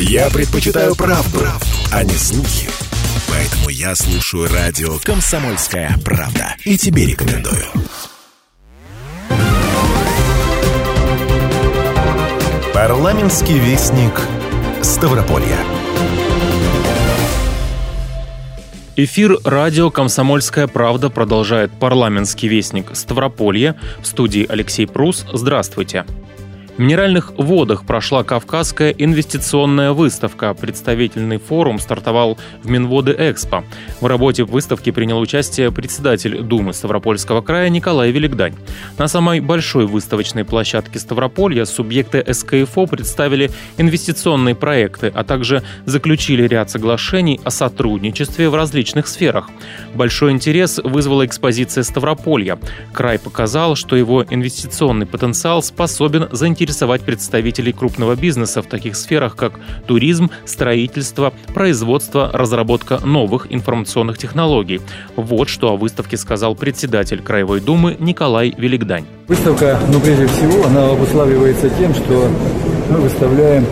Я предпочитаю правду, правду, а не слухи. Поэтому я слушаю радио «Комсомольская правда». И тебе рекомендую. Парламентский вестник Ставрополья. Эфир радио «Комсомольская правда» продолжает парламентский вестник Ставрополья. В студии Алексей Прус. Здравствуйте. В Минеральных водах прошла Кавказская инвестиционная выставка. Представительный форум стартовал в Минводы Экспо. В работе выставки принял участие председатель Думы Ставропольского края Николай Великдань. На самой большой выставочной площадке Ставрополья субъекты СКФО представили инвестиционные проекты, а также заключили ряд соглашений о сотрудничестве в различных сферах. Большой интерес вызвала экспозиция Ставрополья. Край показал, что его инвестиционный потенциал способен заинтересовать заинтересовать представителей крупного бизнеса в таких сферах, как туризм, строительство, производство, разработка новых информационных технологий. Вот что о выставке сказал председатель Краевой Думы Николай Великдань. Выставка, ну прежде всего, она обуславливается тем, что мы выставляем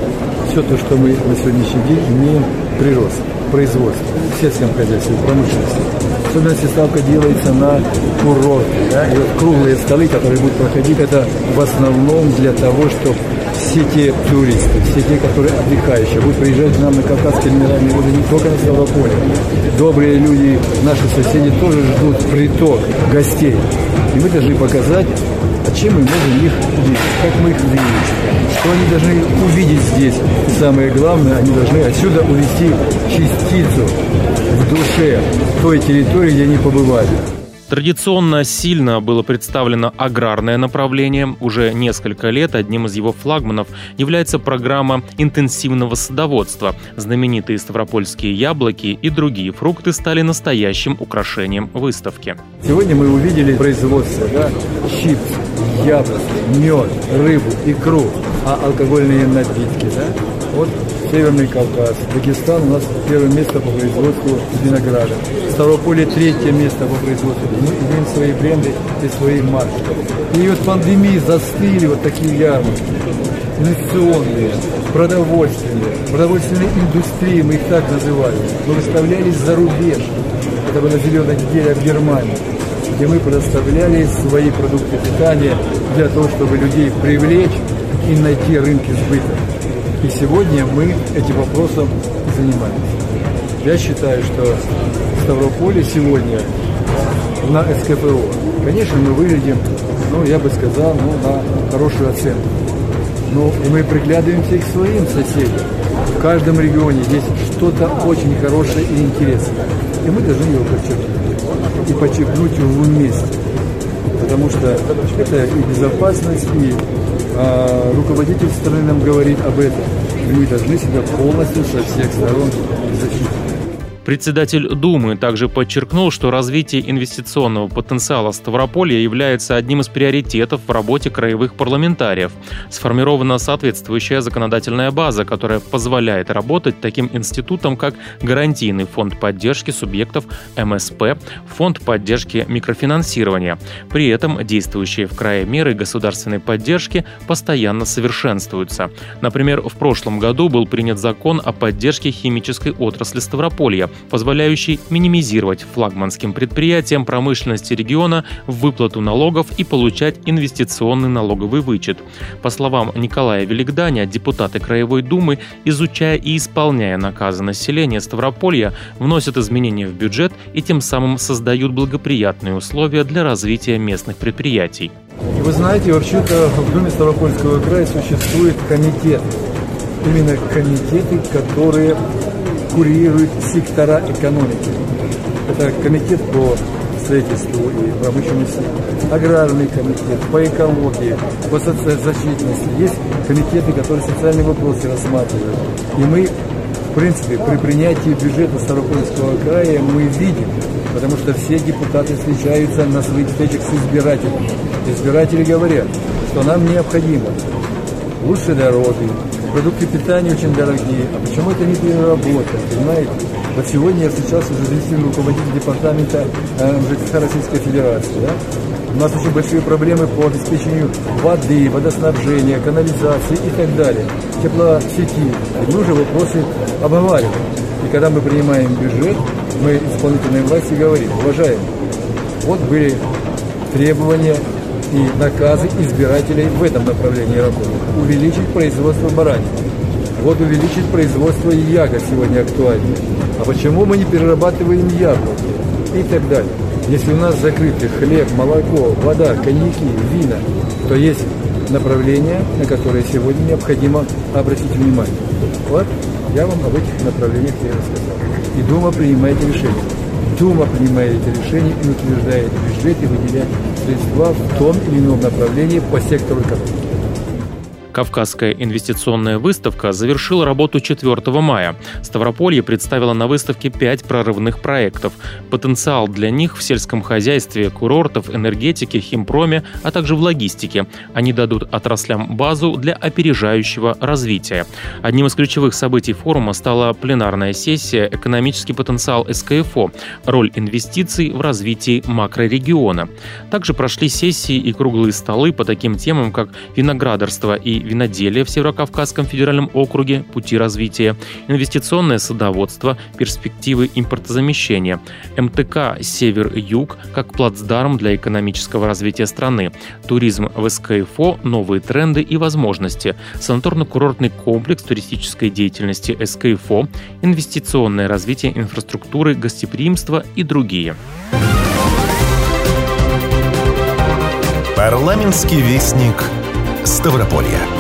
все то, что мы на сегодняшний день имеем прирост, производство, в сельском хозяйстве, в промышленности. Особенно ставка делается на курорты. Да? И вот круглые столы, которые будут проходить, это в основном для того, чтобы все те туристы, все те, которые отдыхающие, будут приезжать к нам на Кавказские минеральные воды не только на Ставрополе. Добрые люди, наши соседи тоже ждут приток гостей. И мы должны показать, а чем мы можем их увидеть, как мы их увидим, что они должны увидеть здесь. И самое главное, они должны отсюда увести частицу в душе той территории, где они побывали. Традиционно сильно было представлено аграрное направление. Уже несколько лет одним из его флагманов является программа интенсивного садоводства. Знаменитые ставропольские яблоки и другие фрукты стали настоящим украшением выставки. Сегодня мы увидели производство да? чипсы, яблоки, мед, рыбу, икру, а алкогольные напитки. Да? Вот Северный Кавказ. Дагестан у нас первое место по производству винограда. Ставрополье третье место по производству. Мы имеем свои бренды и свои марки. И вот пандемии застыли вот такие ярмарки. Инвестиционные, продовольственные, продовольственные индустрии, мы их так называли. Мы выставлялись за рубеж. Это было зеленая неделя в Германии где мы предоставляли свои продукты питания для того, чтобы людей привлечь и найти рынки сбыта. И сегодня мы этим вопросом занимаемся. Я считаю, что Ставрополе сегодня на СКПО, конечно, мы выглядим, ну, я бы сказал, ну, на хорошую оценку. Ну, и мы приглядываемся к своим соседям. В каждом регионе есть что-то очень хорошее и интересное. И мы должны его подчеркнуть. И подчеркнуть его вместе. Потому что это и безопасность, и а, руководитель страны нам говорит об этом. Мы должны себя полностью со всех сторон защитить. Председатель Думы также подчеркнул, что развитие инвестиционного потенциала Ставрополья является одним из приоритетов в работе краевых парламентариев. Сформирована соответствующая законодательная база, которая позволяет работать таким институтам, как Гарантийный фонд поддержки субъектов МСП, Фонд поддержки микрофинансирования. При этом действующие в крае меры государственной поддержки постоянно совершенствуются. Например, в прошлом году был принят закон о поддержке химической отрасли Ставрополья, позволяющий минимизировать флагманским предприятиям промышленности региона выплату налогов и получать инвестиционный налоговый вычет. По словам Николая Великданя, депутаты Краевой Думы, изучая и исполняя наказы населения Ставрополья, вносят изменения в бюджет и тем самым создают благоприятные условия для развития местных предприятий. Вы знаете, вообще-то в Думе Ставропольского края существует комитет. Именно комитеты, которые курирует сектора экономики. Это комитет по строительству и промышленности, аграрный комитет, по экологии, по социозащитности. Есть комитеты, которые социальные вопросы рассматривают. И мы, в принципе, при принятии бюджета Ставропольского края мы видим, потому что все депутаты встречаются на своих встречах с избирателями. Избиратели говорят, что нам необходимо лучше дороги, продукты питания очень дорогие. А почему это не переработка, понимаете? Вот сегодня я сейчас уже заместитель руководитель департамента э, ЖКХ Российской Федерации, да? У нас очень большие проблемы по обеспечению воды, водоснабжения, канализации и так далее, теплосети. И мы уже вопросы обговариваем. И когда мы принимаем бюджет, мы исполнительной власти говорим, уважаемые, вот были требования и наказы избирателей в этом направлении работы. Увеличить производство баранины. Вот увеличить производство ягод сегодня актуально. А почему мы не перерабатываем яблоки? И так далее. Если у нас закрыты хлеб, молоко, вода, коньяки, вина, то есть направления, на которые сегодня необходимо обратить внимание. Вот я вам об этих направлениях и рассказал. И Дума принимает решение. Дума принимает эти решения и утверждает бюджет и выделяет средства в том или ином направлении по сектору экономики. Кавказская инвестиционная выставка завершила работу 4 мая. Ставрополье представило на выставке пять прорывных проектов. Потенциал для них в сельском хозяйстве, курортов, энергетике, химпроме, а также в логистике. Они дадут отраслям базу для опережающего развития. Одним из ключевых событий форума стала пленарная сессия «Экономический потенциал СКФО. Роль инвестиций в развитии макрорегиона». Также прошли сессии и круглые столы по таким темам, как виноградарство и виноделие в Северокавказском федеральном округе, пути развития, инвестиционное садоводство, перспективы импортозамещения, МТК «Север-Юг» как плацдарм для экономического развития страны, туризм в СКФО, новые тренды и возможности, санаторно-курортный комплекс туристической деятельности СКФО, инвестиционное развитие инфраструктуры, гостеприимства и другие. Парламентский вестник Ставрополья.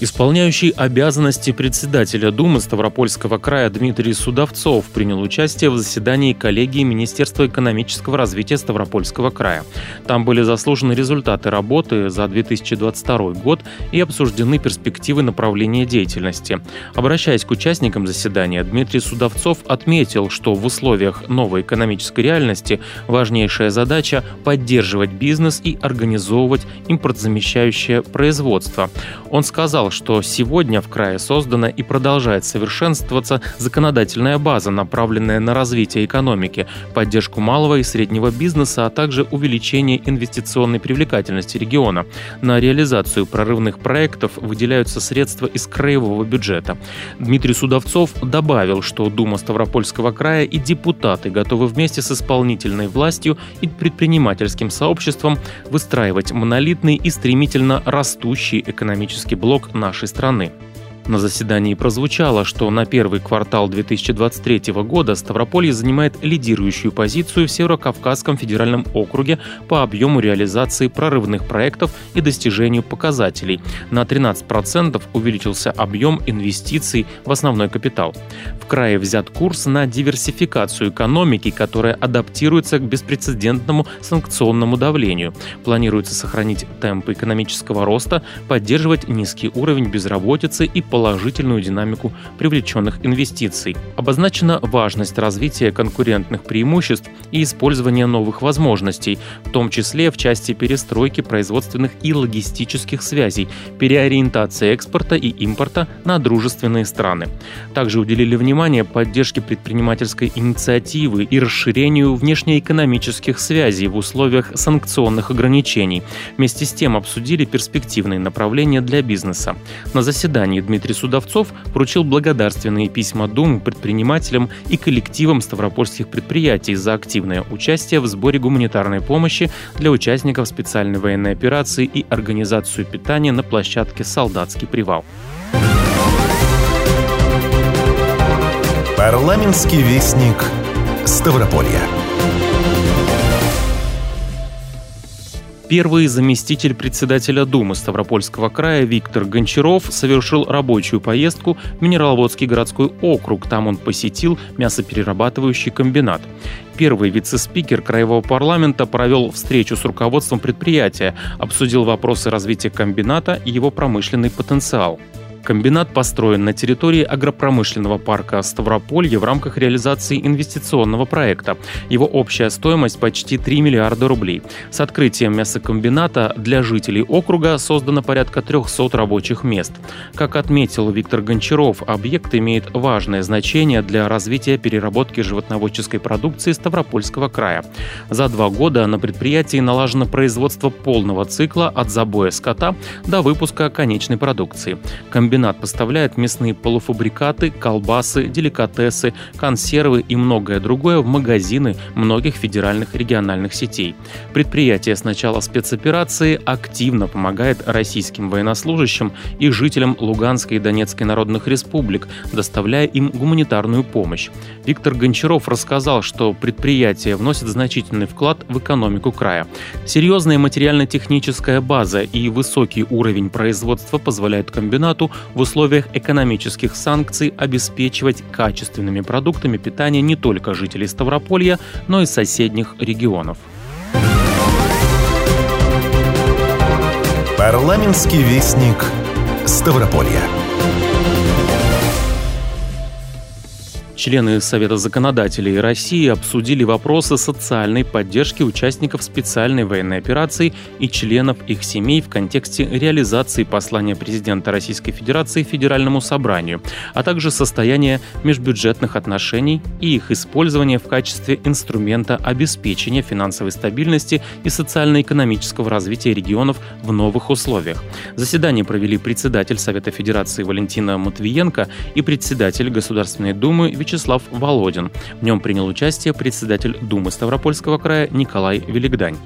Исполняющий обязанности председателя Думы Ставропольского края Дмитрий Судовцов принял участие в заседании коллегии Министерства экономического развития Ставропольского края. Там были заслужены результаты работы за 2022 год и обсуждены перспективы направления деятельности. Обращаясь к участникам заседания, Дмитрий Судовцов отметил, что в условиях новой экономической реальности важнейшая задача – поддерживать бизнес и организовывать импортзамещающее производство. Он сказал, что сегодня в крае создана и продолжает совершенствоваться законодательная база, направленная на развитие экономики, поддержку малого и среднего бизнеса, а также увеличение инвестиционной привлекательности региона. На реализацию прорывных проектов выделяются средства из краевого бюджета. Дмитрий Судовцов добавил, что Дума Ставропольского края и депутаты готовы вместе с исполнительной властью и предпринимательским сообществом выстраивать монолитный и стремительно растущий экономический блок нашей страны. На заседании прозвучало, что на первый квартал 2023 года Ставрополье занимает лидирующую позицию в Северо-Кавказском федеральном округе по объему реализации прорывных проектов и достижению показателей. На 13% увеличился объем инвестиций в основной капитал. В крае взят курс на диверсификацию экономики, которая адаптируется к беспрецедентному санкционному давлению. Планируется сохранить темпы экономического роста, поддерживать низкий уровень безработицы и положительную динамику привлеченных инвестиций. Обозначена важность развития конкурентных преимуществ и использования новых возможностей, в том числе в части перестройки производственных и логистических связей, переориентации экспорта и импорта на дружественные страны. Также уделили внимание поддержке предпринимательской инициативы и расширению внешнеэкономических связей в условиях санкционных ограничений. Вместе с тем обсудили перспективные направления для бизнеса. На заседании Дмитрий Дмитрий Судовцов вручил благодарственные письма Думы предпринимателям и коллективам ставропольских предприятий за активное участие в сборе гуманитарной помощи для участников специальной военной операции и организацию питания на площадке «Солдатский привал». Парламентский вестник Ставрополья. Первый заместитель председателя Думы Ставропольского края Виктор Гончаров совершил рабочую поездку в Минераловодский городской округ. Там он посетил мясоперерабатывающий комбинат. Первый вице-спикер Краевого парламента провел встречу с руководством предприятия, обсудил вопросы развития комбината и его промышленный потенциал. Комбинат построен на территории агропромышленного парка Ставрополье в рамках реализации инвестиционного проекта. Его общая стоимость почти 3 миллиарда рублей. С открытием мясокомбината для жителей округа создано порядка 300 рабочих мест. Как отметил Виктор Гончаров, объект имеет важное значение для развития переработки животноводческой продукции Ставропольского края. За два года на предприятии налажено производство полного цикла от забоя скота до выпуска конечной продукции. Комбинат поставляет мясные полуфабрикаты, колбасы, деликатесы, консервы и многое другое в магазины многих федеральных региональных сетей. Предприятие с начала спецоперации активно помогает российским военнослужащим и жителям Луганской и Донецкой народных республик, доставляя им гуманитарную помощь. Виктор Гончаров рассказал, что предприятие вносит значительный вклад в экономику края. Серьезная материально-техническая база и высокий уровень производства позволяют комбинату в условиях экономических санкций обеспечивать качественными продуктами питания не только жителей Ставрополья, но и соседних регионов. Парламентский вестник Ставрополья. Члены Совета законодателей России обсудили вопросы социальной поддержки участников специальной военной операции и членов их семей в контексте реализации послания президента Российской Федерации Федеральному собранию, а также состояние межбюджетных отношений и их использование в качестве инструмента обеспечения финансовой стабильности и социально-экономического развития регионов в новых условиях. Заседание провели председатель Совета Федерации Валентина Матвиенко и председатель Государственной Думы Вячеслав Володин. В нем принял участие председатель Думы Ставропольского края Николай Великдань.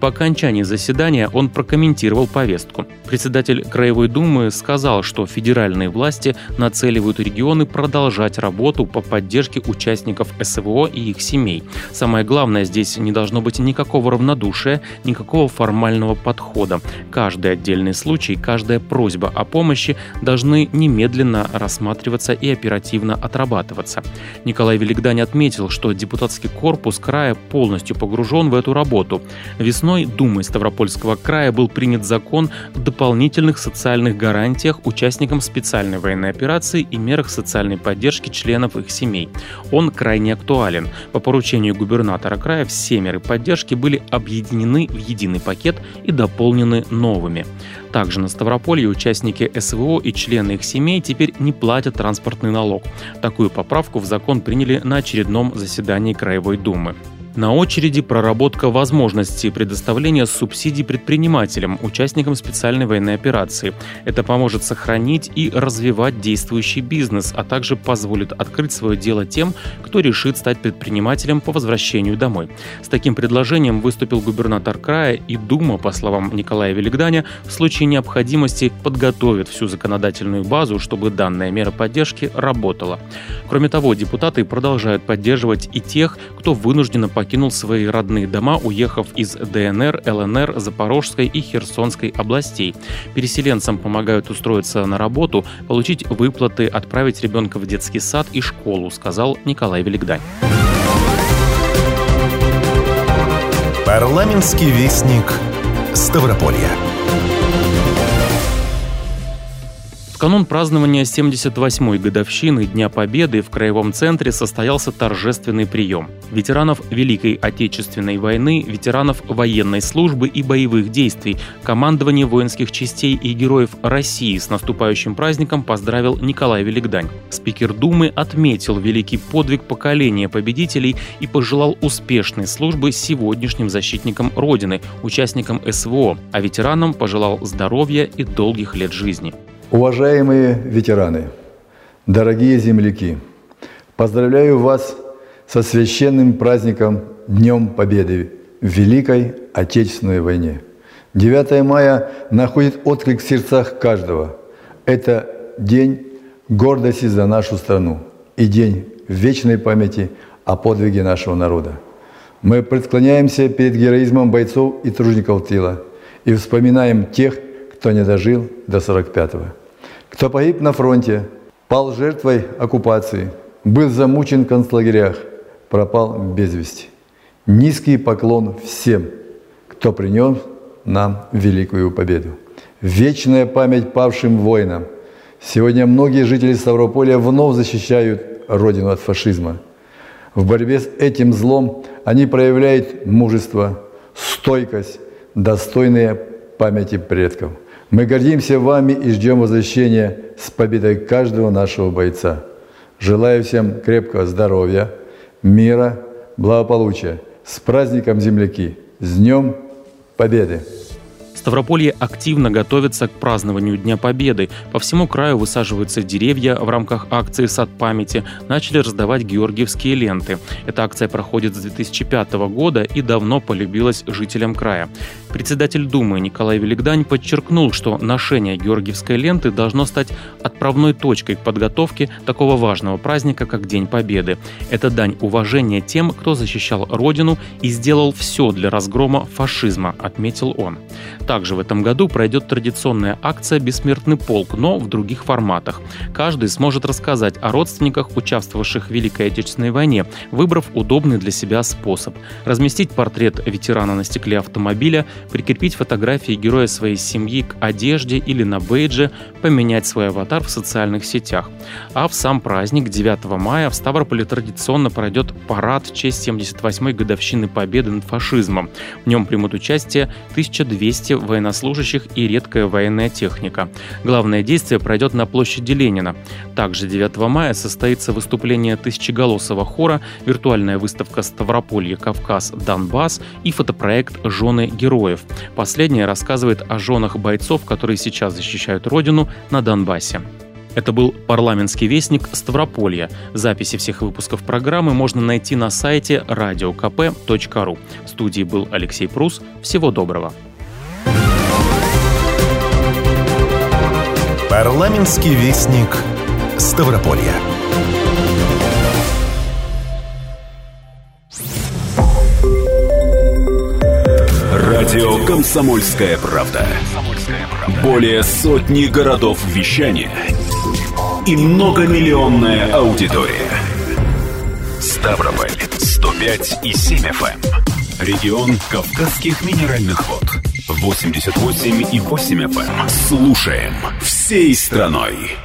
По окончании заседания он прокомментировал повестку. Председатель Краевой Думы сказал, что федеральные власти нацеливают регионы продолжать работу по поддержке участников СВО и их семей. Самое главное, здесь не должно быть никакого равнодушия, никакого формального подхода. Каждый отдельный случай, каждая просьба о помощи должны немедленно рассматриваться и оперативно отрабатываться. Николай Великдань отметил, что депутатский корпус края полностью погружен в эту работу. Весной Думой Ставропольского края был принят закон о дополнительных социальных гарантиях участникам специальной военной операции и мерах социальной поддержки членов их семей. Он крайне актуален. По поручению губернатора края все меры поддержки были объединены в единый пакет и дополнены новыми. Также на Ставрополье участники СВО и члены их семей теперь не платят транспортный налог. Такую поправку в закон приняли на очередном заседании Краевой Думы. На очереди проработка возможности предоставления субсидий предпринимателям, участникам специальной военной операции. Это поможет сохранить и развивать действующий бизнес, а также позволит открыть свое дело тем, кто решит стать предпринимателем по возвращению домой. С таким предложением выступил губернатор края и Дума, по словам Николая Великданя, в случае необходимости подготовит всю законодательную базу, чтобы данная мера поддержки работала. Кроме того, депутаты продолжают поддерживать и тех, кто вынужденно покинуть покинул свои родные дома, уехав из ДНР, ЛНР, Запорожской и Херсонской областей. Переселенцам помогают устроиться на работу, получить выплаты, отправить ребенка в детский сад и школу, сказал Николай Великдань. Парламентский вестник Ставрополья. В канун празднования 78-й годовщины Дня Победы в Краевом центре состоялся торжественный прием. Ветеранов Великой Отечественной войны, ветеранов военной службы и боевых действий, командование воинских частей и героев России с наступающим праздником поздравил Николай Великдань. Спикер Думы отметил великий подвиг поколения победителей и пожелал успешной службы сегодняшним защитникам Родины, участникам СВО, а ветеранам пожелал здоровья и долгих лет жизни. Уважаемые ветераны, дорогие земляки, поздравляю вас со священным праздником Днем Победы в Великой Отечественной войне. 9 мая находит отклик в сердцах каждого. Это день гордости за нашу страну и день вечной памяти о подвиге нашего народа. Мы преклоняемся перед героизмом бойцов и тружников тела и вспоминаем тех, кто не дожил до 45-го, кто погиб на фронте, пал жертвой оккупации, был замучен в концлагерях, пропал без вести. Низкий поклон всем, кто принес нам великую победу. Вечная память павшим воинам, Сегодня многие жители Ставрополя вновь защищают родину от фашизма. В борьбе с этим злом они проявляют мужество, стойкость, достойные памяти предков. Мы гордимся вами и ждем возвращения с победой каждого нашего бойца. Желаю всем крепкого здоровья, мира, благополучия. С праздником, земляки! С Днем Победы! Ставрополье активно готовится к празднованию Дня Победы. По всему краю высаживаются деревья в рамках акции «Сад памяти», начали раздавать георгиевские ленты. Эта акция проходит с 2005 года и давно полюбилась жителям края. Председатель Думы Николай Великдань подчеркнул, что ношение георгиевской ленты должно стать отправной точкой к подготовке такого важного праздника, как День Победы. Это дань уважения тем, кто защищал Родину и сделал все для разгрома фашизма, отметил он. Также в этом году пройдет традиционная акция «Бессмертный полк», но в других форматах. Каждый сможет рассказать о родственниках, участвовавших в Великой Отечественной войне, выбрав удобный для себя способ. Разместить портрет ветерана на стекле автомобиля, прикрепить фотографии героя своей семьи к одежде или на бейдже, поменять свой аватар в социальных сетях. А в сам праздник 9 мая в Ставрополе традиционно пройдет парад в честь 78-й годовщины победы над фашизмом. В нем примут участие 1200 военнослужащих и редкая военная техника. Главное действие пройдет на площади Ленина. Также 9 мая состоится выступление тысячеголосого хора, виртуальная выставка Ставрополье, Кавказ, Донбасс и фотопроект «Жены героев». Последняя рассказывает о женах бойцов, которые сейчас защищают родину на Донбассе. Это был парламентский вестник Ставрополья. Записи всех выпусков программы можно найти на сайте radiokp.ru. В студии был Алексей Прус. Всего доброго. Парламентский вестник Ставрополья. Радио «Комсомольская правда». Более сотни городов вещания и многомиллионная аудитория. Ставрополь 105 и 7 FM. Эм. Регион Кавказских минеральных вод. 88 и 8 FM. Эм. Слушаем всей страной.